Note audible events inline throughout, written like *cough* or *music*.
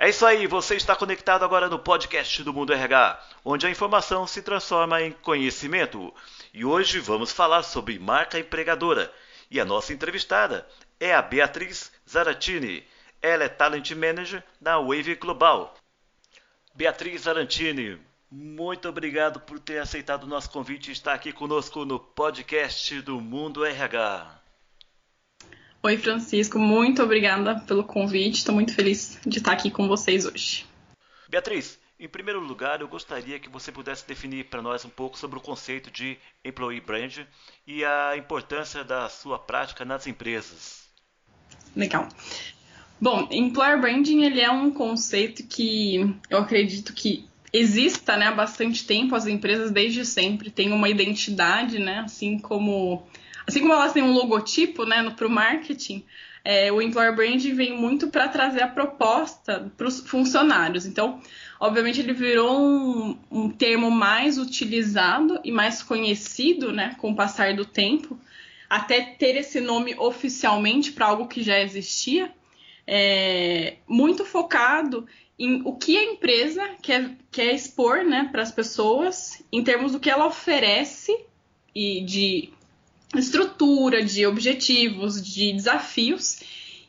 É isso aí, você está conectado agora no podcast do Mundo RH, onde a informação se transforma em conhecimento. E hoje vamos falar sobre marca empregadora. E a nossa entrevistada é a Beatriz Zaratini. Ela é Talent Manager da Wave Global. Beatriz Zarantini, muito obrigado por ter aceitado o nosso convite e estar aqui conosco no podcast do Mundo RH. Oi, Francisco, muito obrigada pelo convite. Estou muito feliz de estar aqui com vocês hoje. Beatriz, em primeiro lugar, eu gostaria que você pudesse definir para nós um pouco sobre o conceito de employee brand e a importância da sua prática nas empresas. Legal. Bom, employer branding ele é um conceito que eu acredito que exista né, há bastante tempo, as empresas desde sempre têm uma identidade, né, assim como assim como elas têm um logotipo né, para o marketing, é, o employer branding vem muito para trazer a proposta para os funcionários. Então, obviamente, ele virou um, um, termo mais utilizado e mais conhecido né, com o passar do tempo, até ter esse nome oficialmente para algo que já existia, é, muito focado em o que a empresa quer, quer expor né, para as pessoas em termos do que ela oferece e de estrutura, de objetivos, de desafios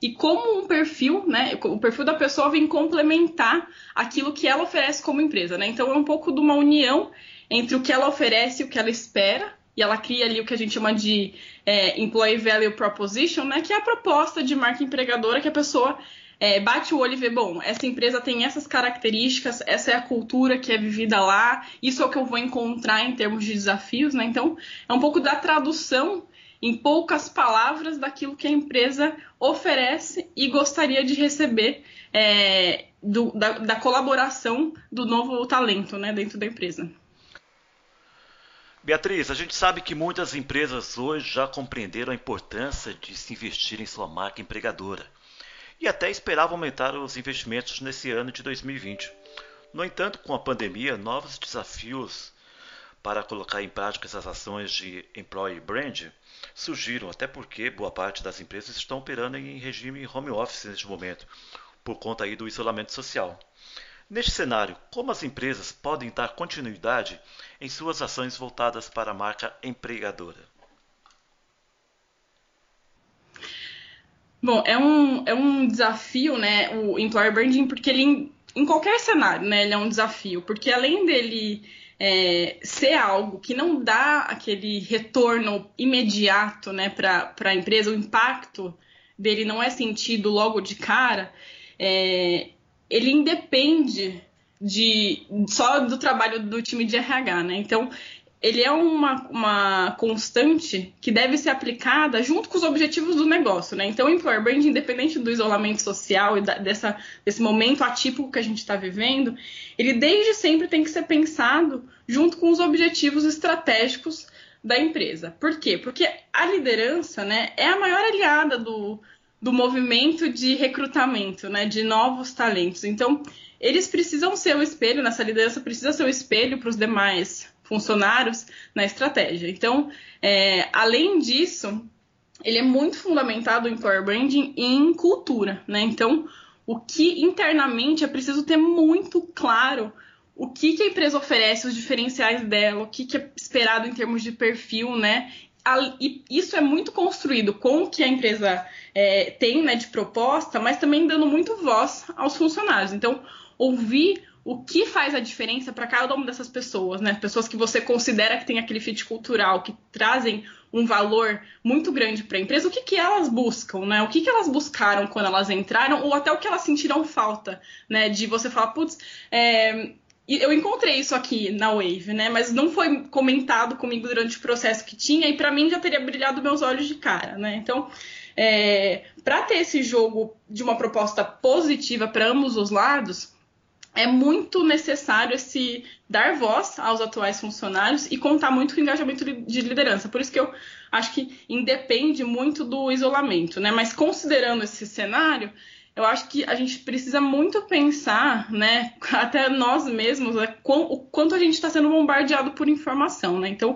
e como um perfil, né, o perfil da pessoa vem complementar aquilo que ela oferece como empresa, né? Então é um pouco de uma união entre o que ela oferece e o que ela espera e ela cria ali o que a gente chama de é, Employee Value Proposition, né, que é a proposta de marca empregadora que a pessoa é, bate o olho e vê, bom, essa empresa tem essas características, essa é a cultura que é vivida lá, isso é o que eu vou encontrar em termos de desafios, né? Então, é um pouco da tradução em poucas palavras daquilo que a empresa oferece e gostaria de receber é, do, da, da, colaboração do novo talento né, dentro da empresa. Beatriz, a gente sabe que muitas empresas hoje já compreenderam a importância de se investir em sua marca empregadora e até esperavam aumentar os investimentos nesse ano de 2020. No entanto, com a pandemia, novos desafios para colocar em prática essas ações de employee brand surgiram, até porque boa parte das empresas estão operando em regime home office neste momento, por conta aí do isolamento social. Neste cenário, como as empresas podem dar continuidade em suas ações voltadas para a marca empregadora? Bom, é um, é um desafio, né, o employer branding, porque ele, em qualquer cenário, né, ele é um desafio, porque além dele é, ser algo que não dá aquele retorno imediato, né, para a empresa, o impacto dele não é sentido logo de cara, é, ele independe de só do trabalho do time de RH, né? Então, ele é uma, uma constante que deve ser aplicada junto com os objetivos do negócio, né? Então, o employer brand, independente do isolamento social e da, dessa, desse momento atípico que a gente está vivendo, ele desde sempre tem que ser pensado junto com os objetivos estratégicos da empresa. Por quê? Porque a liderança, né, é a maior aliada do, do movimento de recrutamento, né, de novos talentos. Então, eles precisam ser o espelho, nessa liderança precisa ser o espelho para os demais funcionários na estratégia. Então, é, além disso, ele é muito fundamentado em employer branding em cultura, né? Então, o que internamente é preciso ter muito claro o que, que a empresa oferece, os diferenciais dela, o que, que é esperado em termos de perfil, né? E isso é muito construído com o que a empresa é, tem né, de proposta, mas também dando muito voz aos funcionários. Então, ouvir o que faz a diferença para cada uma dessas pessoas, né? Pessoas que você considera que tem aquele fit cultural, que trazem um valor muito grande para a empresa, o que, que elas buscam, né? O que, que elas buscaram quando elas entraram, ou até o que elas sentiram falta, né? De você falar, putz, é, eu encontrei isso aqui na Wave, né? Mas não foi comentado comigo durante o processo que tinha, e para mim já teria brilhado meus olhos de cara, né? Então, é, para ter esse jogo de uma proposta positiva para ambos os lados é muito necessário esse dar voz aos atuais funcionários e contar muito com o engajamento de liderança. Por isso que eu acho que independe muito do isolamento, né? Mas considerando esse cenário, eu acho que a gente precisa muito pensar, né, *laughs* até nós mesmos, né, o quanto a gente está sendo bombardeado por informação, né? Então,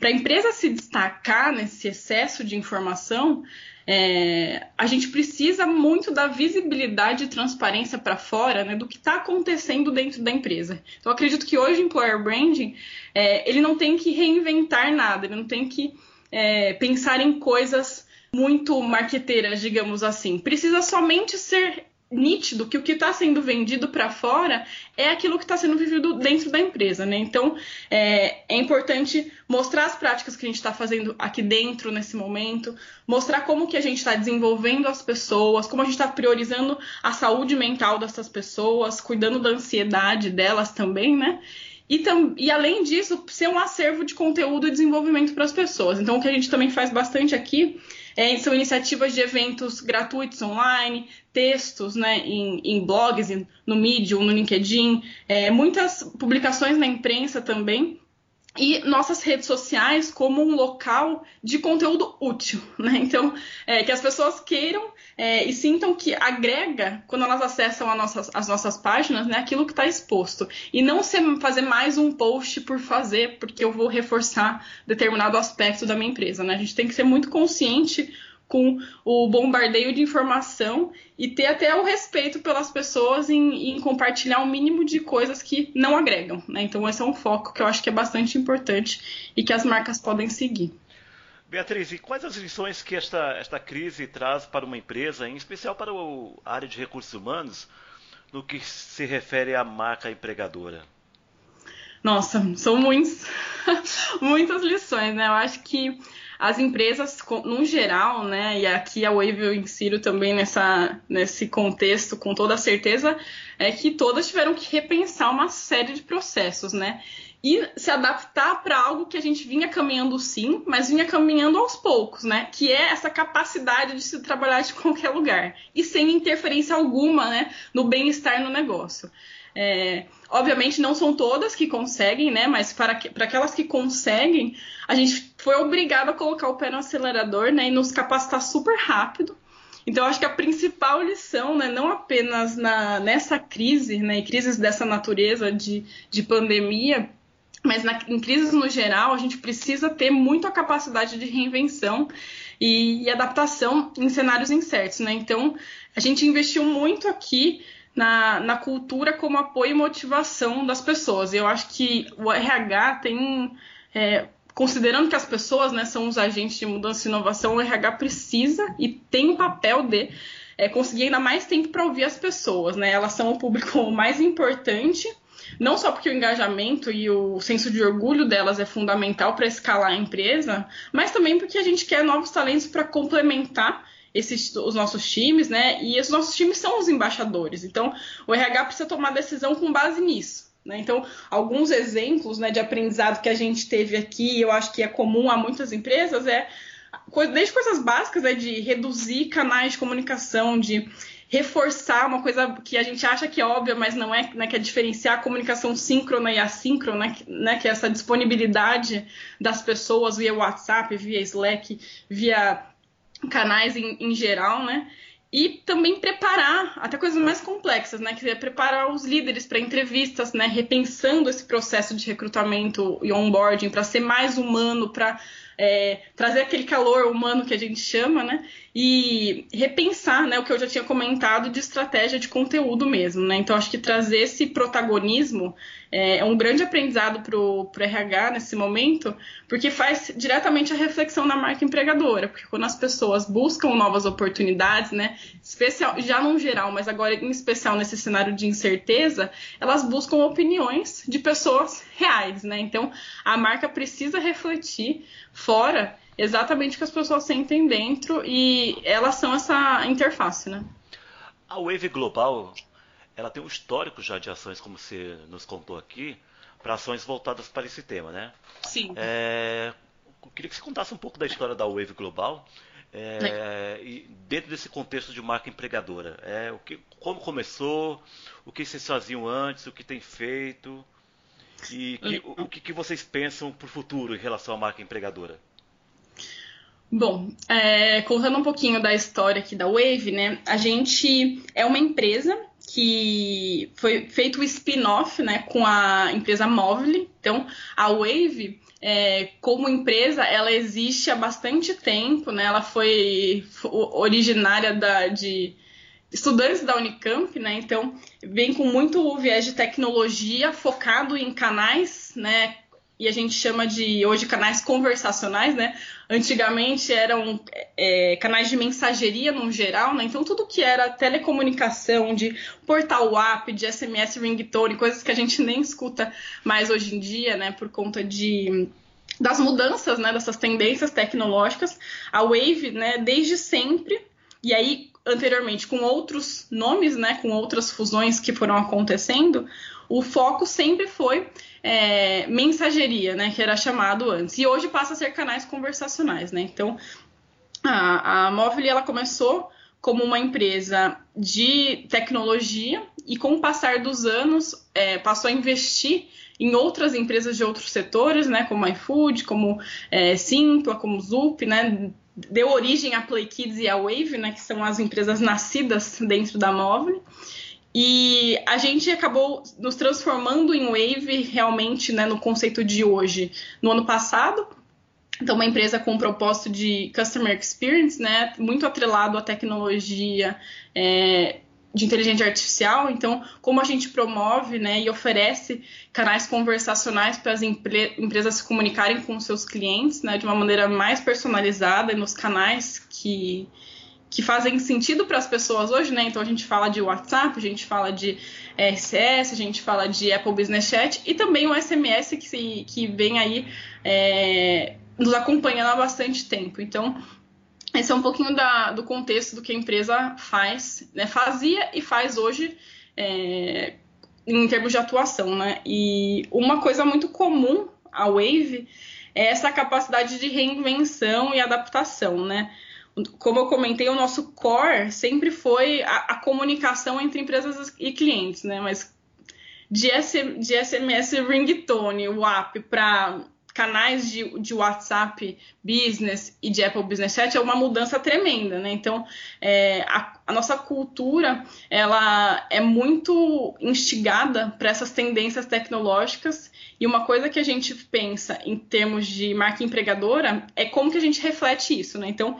para a empresa se destacar nesse excesso de informação, é, a gente precisa muito da visibilidade e transparência para fora né, do que está acontecendo dentro da empresa. Então, acredito que hoje o Employer Branding é, ele não tem que reinventar nada, ele não tem que é, pensar em coisas muito marqueteiras, digamos assim. Precisa somente ser nítido que o que está sendo vendido para fora é aquilo que está sendo vivido dentro da empresa, né? Então é, é importante mostrar as práticas que a gente está fazendo aqui dentro nesse momento, mostrar como que a gente está desenvolvendo as pessoas, como a gente está priorizando a saúde mental dessas pessoas, cuidando da ansiedade delas também, né? E, e, além disso, ser um acervo de conteúdo e desenvolvimento para as pessoas. Então, o que a gente também faz bastante aqui é, são iniciativas de eventos gratuitos online, textos né, em, em blogs, no Medium, no LinkedIn, é, muitas publicações na imprensa também, e nossas redes sociais como um local de conteúdo útil, *laughs* né? Então, é, que as pessoas queiram é, e sintam que agrega quando elas acessam nossas, as nossas páginas, né? Aquilo que está exposto e não ser, fazer mais um post por fazer, porque eu vou reforçar determinado aspecto da minha empresa, né? A gente tem que ser muito consciente com o bombardeio de informação e ter até o respeito pelas pessoas em, em, compartilhar o um mínimo de coisas que não agregam. Né? Então, esse é um foco que eu acho que é bastante importante e que as marcas podem seguir. Beatriz, e quais as lições que esta, esta crise traz para uma empresa, em especial para a área de recursos humanos, no que se refere à marca empregadora? Nossa, são muitos, *laughs* muitas lições, né? Eu acho que as empresas, no geral, né, e aqui a Wave eu insiro também nessa, nesse contexto com toda certeza, é que todas tiveram que repensar uma série de processos, né? E se adaptar para algo que a gente vinha caminhando sim, mas vinha caminhando aos poucos, né? Que é essa capacidade de se trabalhar de qualquer lugar e sem interferência alguma, né, no bem-estar no negócio. É, obviamente não são todas que conseguem, né? Mas para, para aquelas que conseguem, a gente foi obrigado a colocar o pé no acelerador, né? E nos capacitar super rápido. Então, acho que a principal lição, né, não apenas na, nessa crise, né, crises dessa natureza de, de pandemia, mas na, em crises no geral, a gente precisa ter muita capacidade de reinvenção e, e adaptação em cenários incertos. Né? Então, a gente investiu muito aqui na, na cultura como apoio e motivação das pessoas. Eu acho que o RH tem. É, considerando que as pessoas né, são os agentes de mudança e inovação, o RH precisa e tem o papel de é, conseguir ainda mais tempo para ouvir as pessoas. Né? Elas são o público *laughs* mais importante, não só porque o engajamento e o senso de orgulho delas é fundamental para escalar a empresa, mas também porque a gente quer novos talentos para complementar esses, os nossos times, né? E os nossos times são os embaixadores. Então, o RH precisa tomar decisão com base nisso. Né? Então, alguns exemplos né, de aprendizado que a gente teve aqui, eu acho que é comum a muitas empresas, é desde coisas básicas, né, de reduzir canais de comunicação, de reforçar uma coisa que a gente acha que é óbvia, mas não é, né, que é diferenciar a comunicação síncrona e assíncrona, né, que é essa disponibilidade das pessoas via WhatsApp, via Slack, via canais em, em geral, né? E também preparar até coisas mais complexas, né? Que é preparar os líderes para entrevistas, né? Repensando esse processo de recrutamento e onboarding para ser mais humano, para é, trazer aquele calor humano que a gente chama, né? E repensar, né, o que eu já tinha comentado de estratégia de conteúdo mesmo, né? Então acho que trazer esse protagonismo é, é um grande aprendizado para o RH nesse momento, porque faz diretamente a reflexão na marca empregadora, porque quando as pessoas buscam novas oportunidades, né, especial, já no geral, mas agora em especial nesse cenário de incerteza, elas buscam opiniões de pessoas reais, né? Então a marca precisa refletir fora exatamente o que as pessoas sentem dentro e elas são essa interface, né? A Wave Global, ela tem um histórico já de ações, como você nos contou aqui, para ações voltadas para esse tema, né? Sim. É, eu queria que você contasse um pouco da história da Wave Global é, e dentro desse contexto de marca empregadora. É, o que, como começou, o que vocês faziam antes, o que tem feito e que, o, o que, vocês pensam para o futuro em relação à marca empregadora. Bom, é, contando um pouquinho da história aqui da Wave, né? A gente é uma empresa que foi feito o spin-off, né, com a empresa Movile. Então, a Wave é, como empresa, ela existe há bastante tempo, né? Ela foi originária da, de estudantes da Unicamp, né? Então, vem com muito viés de tecnologia focado em canais, né? E a gente chama de hoje canais conversacionais, né? Antigamente eram é, canais de mensageria no geral, né? Então tudo que era telecomunicação, de portal app, de SMS ringtone, coisas que a gente nem escuta mais hoje em dia, né? Por conta de das mudanças, né? Dessas tendências tecnológicas, a Wave, né? Desde sempre e aí anteriormente com outros nomes, né, com outras fusões que foram acontecendo, o foco sempre foi é, mensageria, né, que era chamado antes. E hoje passa a ser canais conversacionais, né? Então, a, a Móvel ela começou como uma empresa de tecnologia e com o passar dos anos é, passou a investir em outras empresas de outros setores, né, como iFood, como é, Simpla, como Zup, né, deu origem à Play Kids e à Wave, né, que são as empresas nascidas dentro da Móvel. E a gente acabou nos transformando em Wave realmente né, no conceito de hoje. No ano passado, então, uma empresa com o propósito de customer experience, né, muito atrelado à tecnologia, é, de inteligência artificial. Então, como a gente promove né, e oferece canais conversacionais para as empre empresas se comunicarem com seus clientes né, de uma maneira mais personalizada nos canais que, que fazem sentido para as pessoas hoje, né? Então a gente fala de WhatsApp, a gente fala de RCS, a gente fala de Apple Business Chat e também o SMS que, se, que vem aí é, nos acompanhando há bastante tempo. Então, esse é um pouquinho da, do contexto do que a empresa faz, né? Fazia e faz hoje é, em termos de atuação, né? E uma coisa muito comum à Wave é essa capacidade de reinvenção e adaptação, né? Como eu comentei, o nosso core sempre foi a, a comunicação entre empresas e clientes, né? Mas de, SM, de SMS ringtone, WAP, para canais de, de WhatsApp Business e de Apple Business Chat é uma mudança tremenda, né? Então, é, a, a, nossa cultura, ela é muito instigada para essas tendências tecnológicas e uma coisa que a gente pensa em termos de marca empregadora é como que a gente reflete isso, né? Então,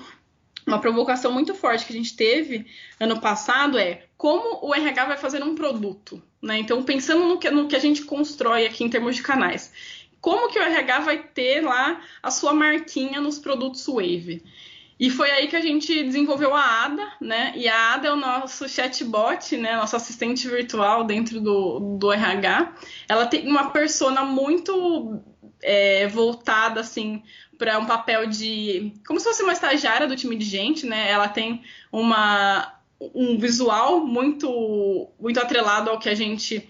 uma provocação muito forte que a gente teve ano passado é como o RH vai fazer um produto, né? Então, pensando no que, no que a gente constrói aqui em termos de canais como que o RH vai ter lá a sua marquinha nos produtos Wave. E foi aí que a gente desenvolveu a Ada, né? E a Ada é o nosso chatbot, né? Nosso assistente virtual dentro do, do RH. Ela tem uma persona muito é, voltada, assim, para um papel de. como se fosse uma estagiária do time de gente, né? Ela tem uma, um visual muito, muito atrelado ao que a gente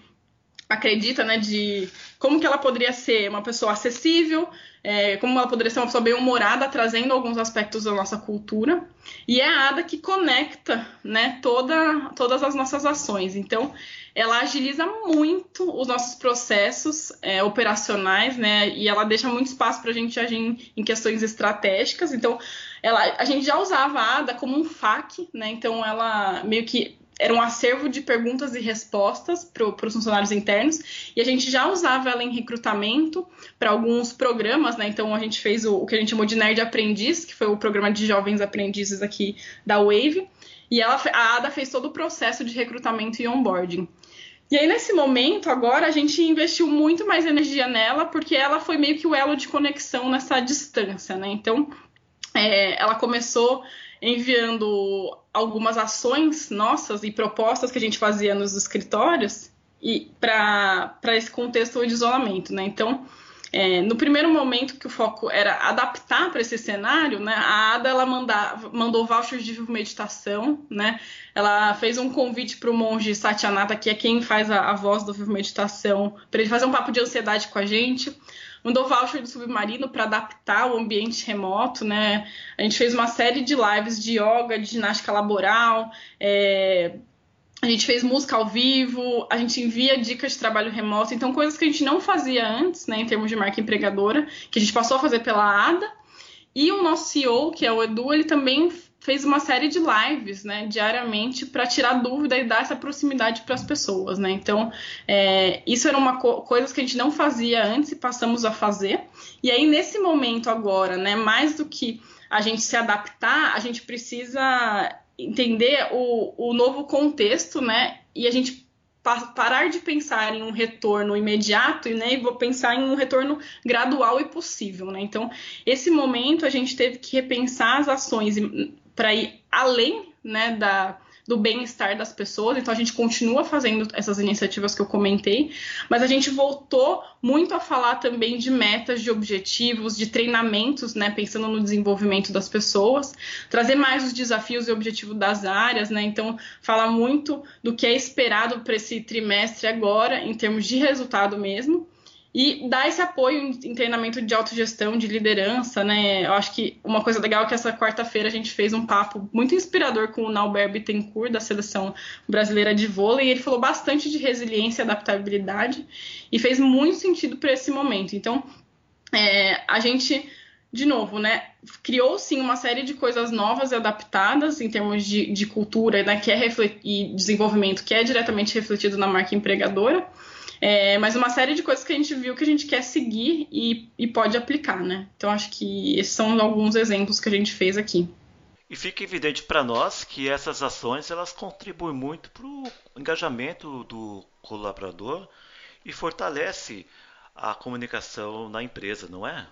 acredita, né? De como que ela poderia ser uma pessoa acessível, é, como ela poderia ser uma pessoa bem humorada, trazendo alguns aspectos da nossa cultura. E é a Ada que conecta né, toda, todas as nossas ações. Então, ela agiliza muito os nossos processos é, operacionais, né? E ela deixa muito espaço para a gente agir em, em, questões estratégicas. Então, ela, a gente já usava a Ada como um FAQ, né? Então, ela meio que era um acervo de perguntas e respostas para os funcionários internos e a gente já usava ela em recrutamento para alguns programas, né? Então a gente fez o, o, que a gente chamou de Nerd Aprendiz, que foi o programa de jovens aprendizes aqui da Wave, e ela, a Ada fez todo o processo de recrutamento e onboarding. E aí, nesse momento, agora, a gente investiu muito mais energia nela, porque ela foi meio que o elo de conexão nessa distância, né? Então, é, ela começou enviando algumas ações nossas e propostas que a gente fazia nos escritórios e para esse contexto de isolamento, né? Então, é, no primeiro momento que o foco era adaptar para esse cenário, né, a Ada ela mandava, mandou vouchers de meditação, né? Ela fez um convite para o monge Satyanata, que é quem faz a, a voz do Vivo Meditação, para ele fazer um papo de ansiedade com a gente mandou voucher do submarino para adaptar o ambiente remoto, né? A gente fez uma série de lives de yoga, de ginástica laboral, é... a gente fez música ao vivo, a gente envia dicas de trabalho remoto, então coisas que a gente não fazia antes, né, em termos de marca empregadora, que a gente passou a fazer pela ADA. E o nosso CEO, que é o Edu, ele também fez uma série de lives, né, diariamente, para tirar dúvida e dar essa proximidade para as pessoas, né? Então, é, isso era uma co coisa que a gente não fazia antes e passamos a fazer. E aí, nesse momento agora, né, mais do que a gente se adaptar, a gente precisa entender o, o novo contexto, né? E a gente parar de pensar em um retorno imediato né, e vou pensar em um retorno gradual e possível. Né? Então, esse momento a gente teve que repensar as ações para ir além né, da, do bem-estar das pessoas. Então a gente continua fazendo essas iniciativas que eu comentei, mas a gente voltou muito a falar também de metas, de objetivos, de treinamentos, né, pensando no desenvolvimento das pessoas, trazer mais os desafios e objetivos das áreas, né? Então falar muito do que é esperado para esse trimestre agora em termos de resultado mesmo e dar esse apoio em treinamento de autogestão, de liderança, né? Eu acho que uma coisa legal é que essa quarta-feira a gente fez um papo muito inspirador com o Nauber Bittencourt, da seleção brasileira de vôlei, e ele falou bastante de resiliência e adaptabilidade, e fez muito sentido para esse momento. Então, é, a gente, de novo, né, criou sim uma série de coisas novas e adaptadas em termos de, de cultura né, que é e desenvolvimento que é diretamente refletido na marca empregadora é, mas uma série de coisas que a gente viu que a gente quer seguir e, e pode aplicar, né? Então acho que esses são alguns exemplos que a gente fez aqui. E fica evidente para nós que essas ações elas contribuem muito para o engajamento do colaborador e fortalece a comunicação na empresa, não é?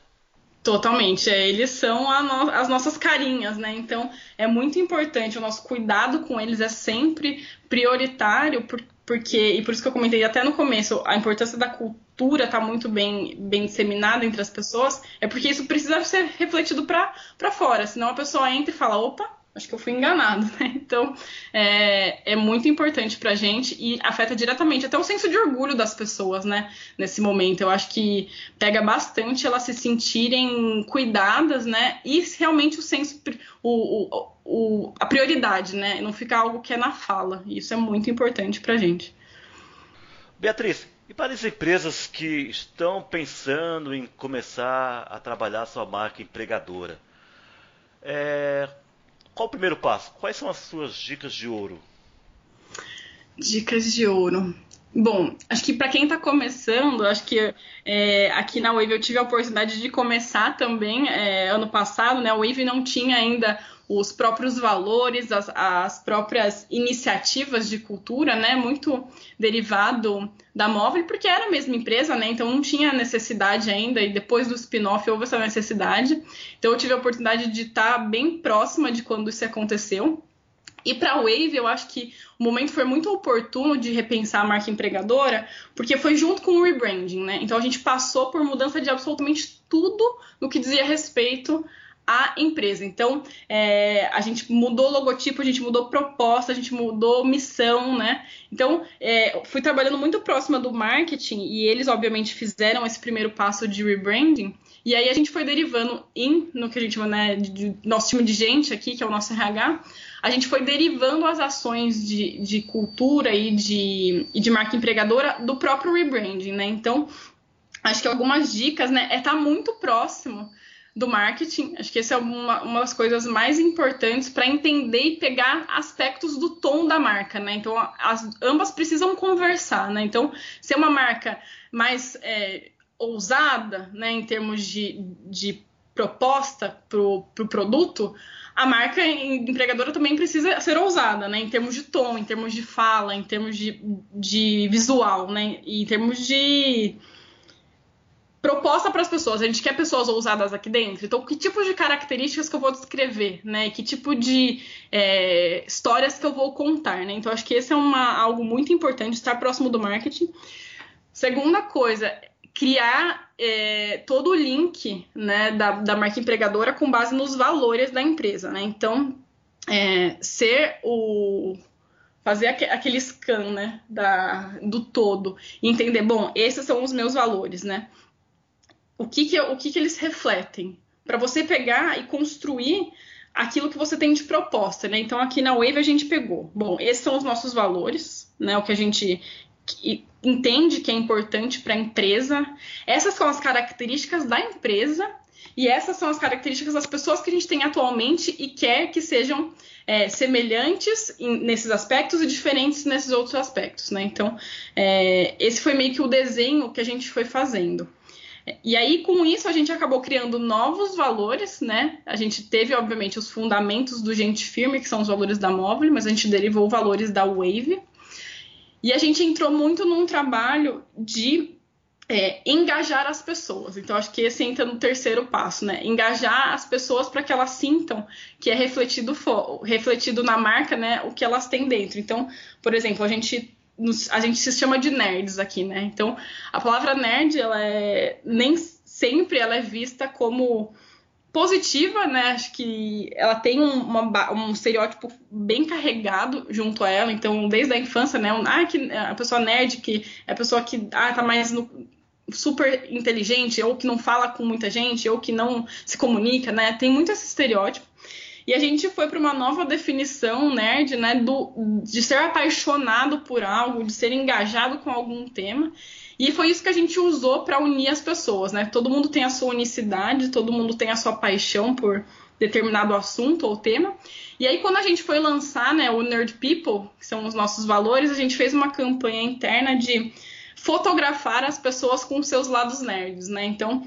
Totalmente, é, eles são no as nossas carinhas, né? Então é muito importante, o nosso cuidado com eles é sempre prioritário, por, porque, e por isso que eu comentei até no começo, a importância da cultura estar tá muito bem, bem disseminada entre as pessoas, é porque isso precisa ser refletido para fora, senão a pessoa entra e fala, opa, acho que eu fui enganado, né? *laughs* Então, é, é muito importante pra gente e afeta diretamente até o senso de orgulho das pessoas, né? Nesse momento. Eu acho que pega bastante elas se sentirem cuidadas, né? E realmente o senso, o, o, o, a prioridade, né? Não ficar algo que é na fala. Isso é muito importante pra gente. Beatriz, e para as empresas que estão pensando em começar a trabalhar sua marca empregadora, é, qual o primeiro passo? Quais são as suas dicas de ouro? Dicas de ouro. Bom, acho que para quem está começando, acho que é, aqui na Wave eu tive a oportunidade de começar também é, ano passado, né? A Wave não tinha ainda os próprios valores, as, as, próprias iniciativas de cultura, né? Muito derivado da Móvel, porque era a mesma empresa, né? Então não tinha necessidade ainda, e depois do spin-off houve essa necessidade. Então eu tive a oportunidade de estar bem próxima de quando isso aconteceu. E para a Wave, eu acho que o momento foi muito oportuno de repensar a marca empregadora, porque foi junto com o rebranding, né? Então a gente passou por mudança de absolutamente tudo no que dizia respeito à empresa. Então é, a gente mudou logotipo, a gente mudou proposta, a gente mudou missão, né? Então é, fui trabalhando muito próxima do marketing e eles obviamente fizeram esse primeiro passo de rebranding. E aí a gente foi derivando em, no que a gente chama, né, de, de, nosso time de gente aqui, que é o nosso RH, a gente foi derivando as ações de, de cultura e de, e de marca empregadora do próprio rebranding, né? Então, acho que algumas dicas, né, é estar tá muito próximo do marketing. Acho que essa é uma, uma das coisas mais importantes para entender e pegar aspectos do tom da marca, né? Então, as, ambas precisam conversar, né? Então, se é uma marca mais é, ousada, né, em termos de, de proposta para o pro produto, a marca empregadora também precisa ser ousada, né? Em termos de tom, em termos de fala, em termos de, de visual, né? E em termos de proposta para as pessoas. A gente quer pessoas ousadas aqui dentro. Então, que tipo de características que eu vou descrever, né? Que tipo de é, histórias que eu vou contar, né? Então, acho que esse é uma, algo muito importante, estar próximo do marketing. Segunda coisa, criar é, todo o link né, da, da marca empregadora com base nos valores da empresa. Né? Então, é, ser o. fazer aquele scan né, da, do todo e entender, bom, esses são os meus valores, né? O que, que, o que, que eles refletem? Para você pegar e construir aquilo que você tem de proposta, né? Então aqui na Wave a gente pegou, bom, esses são os nossos valores, né? O que a gente entende que é importante para a empresa. Essas são as características da empresa E essas são as características das pessoas que a gente tem atualmente e quer que sejam é, semelhantes em, nesses aspectos e diferentes nesses outros aspectos, né? Então, é, esse foi meio que o desenho que a gente foi fazendo. E aí, com isso, a gente acabou criando novos valores, né? A gente teve, obviamente, os fundamentos do Gente Firme, que são os valores da Móvel, mas a gente derivou valores da Wave. E a gente entrou muito num trabalho de é, engajar as pessoas. Então, acho que esse entra no terceiro passo, né? Engajar as pessoas para que elas sintam que é refletido, refletido na marca, né? O que elas têm dentro. Então, por exemplo, a gente a gente se chama de nerds aqui, né? Então, a palavra nerd, ela é nem sempre ela é vista como positiva, né? Acho que ela tem um, uma, um estereótipo bem carregado junto a ela. Então, desde a infância, né? Ah, que a pessoa nerd, que é a pessoa que ah, tá mais no, super inteligente, ou que não fala com muita gente, ou que não se comunica, né? Tem muito esse estereótipo. E a gente foi para uma nova definição nerd, né, do, de ser apaixonado por algo, de ser engajado com algum tema. E foi isso que a gente usou para unir as pessoas, né? Todo mundo tem a sua unicidade, todo mundo tem a sua paixão por determinado assunto ou tema. E aí, quando a gente foi lançar né, o Nerd People, que são os nossos valores, a gente fez uma campanha interna de fotografar as pessoas com seus lados nerds, né? Então,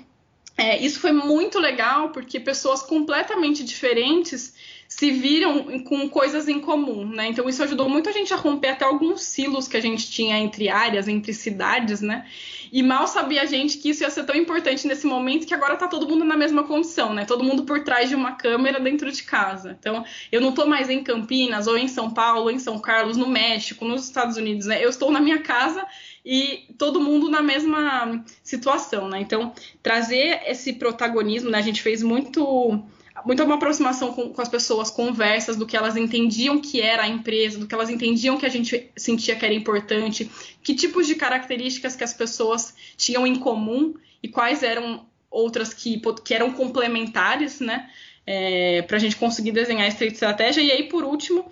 é, isso foi muito legal porque pessoas completamente diferentes se viram com coisas em comum, né? Então isso ajudou muito a gente a romper até alguns silos que a gente tinha entre áreas, entre cidades, né? E mal sabia a gente que isso ia ser tão importante nesse momento que agora tá todo mundo na mesma condição, né? Todo mundo por trás de uma câmera dentro de casa. Então, eu não tô mais em Campinas, ou em São Paulo, ou em São Carlos, no México, nos Estados Unidos, né? Eu estou na minha casa e todo mundo na mesma situação, né? Então, trazer esse protagonismo, né? A gente fez muito muito uma aproximação com, com, as pessoas, conversas do que elas entendiam que era a empresa, do que elas entendiam que a gente sentia que era importante, que tipos de características que as pessoas tinham em comum e quais eram outras que, que eram complementares, né? É, para a gente conseguir desenhar essa estratégia. E aí, por último,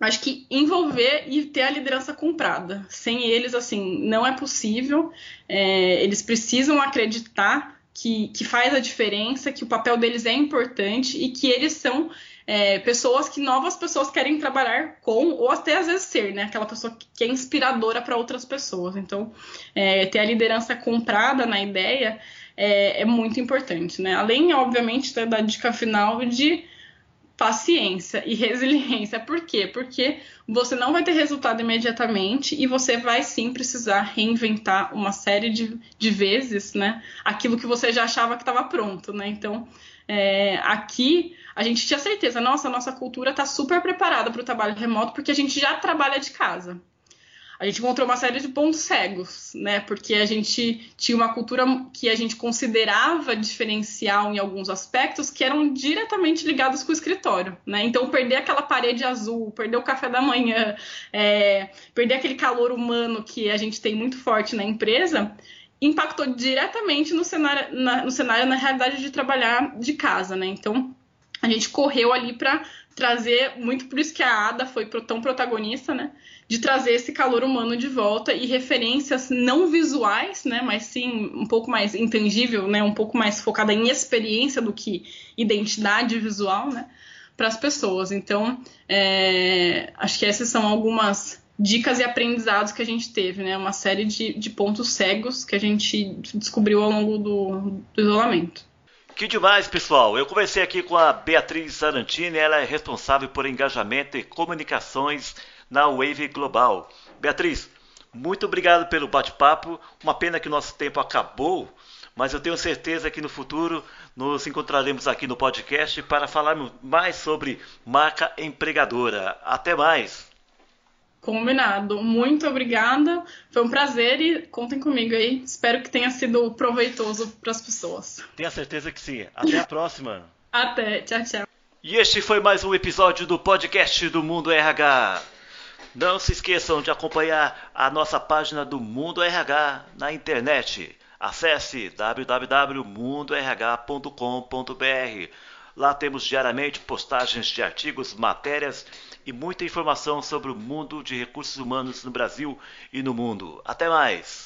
acho que envolver e ter a liderança comprada. Sem eles, assim, não é possível. É, eles precisam acreditar que, que faz a diferença, que o papel deles é importante e que eles são é, pessoas que novas pessoas querem trabalhar com, ou até às vezes ser, né? Aquela pessoa que é inspiradora para outras pessoas. Então, é, ter a liderança comprada na ideia é, é muito importante, né? Além, obviamente, da dica final de paciência e resiliência. Por quê? Porque você não vai ter resultado imediatamente e você vai sim precisar reinventar uma série de, de vezes, né? Aquilo que você já achava que estava pronto, né? Então, é, aqui a gente tinha certeza, nossa, nossa cultura está super preparada para o trabalho remoto porque a gente já trabalha de casa a gente encontrou uma série de pontos cegos, né? Porque a gente tinha uma cultura que a gente considerava diferencial em alguns aspectos que eram diretamente ligados com o escritório, né? Então, perder aquela parede azul, perder o café da manhã, é, perder aquele calor humano que a gente tem muito forte na empresa, impactou diretamente no cenário, na, no cenário, na realidade de trabalhar de casa, né? Então, a gente correu ali para trazer, muito por isso que a Ada foi tão protagonista, né? De trazer esse calor humano de volta e referências não visuais, né? Mas sim um pouco mais intangível, né? Um pouco mais focada em experiência do que identidade visual, né? Para as pessoas. Então, é, acho que essas são algumas dicas e aprendizados que a gente teve, né? Uma série de, de pontos cegos que a gente descobriu ao longo do, do isolamento. Que demais, pessoal! Eu conversei aqui com a Beatriz Sarantini, ela é responsável por engajamento e comunicações na Wave Global. Beatriz, muito obrigado pelo bate-papo. Uma pena que nosso tempo acabou, mas eu tenho certeza que no futuro nos encontraremos aqui no podcast para falar mais sobre marca empregadora. Até mais! Combinado. Muito obrigada. Foi um prazer e contem comigo aí. Espero que tenha sido proveitoso para as pessoas. Tenho certeza que sim. Até a próxima. *laughs* Até. Tchau, tchau. E este foi mais um episódio do podcast do Mundo RH. Não se esqueçam de acompanhar a nossa página do Mundo RH na internet. Acesse www.mundorh.com.br. Lá temos diariamente postagens de artigos, matérias e muita informação sobre o mundo de recursos humanos no Brasil e no mundo. Até mais!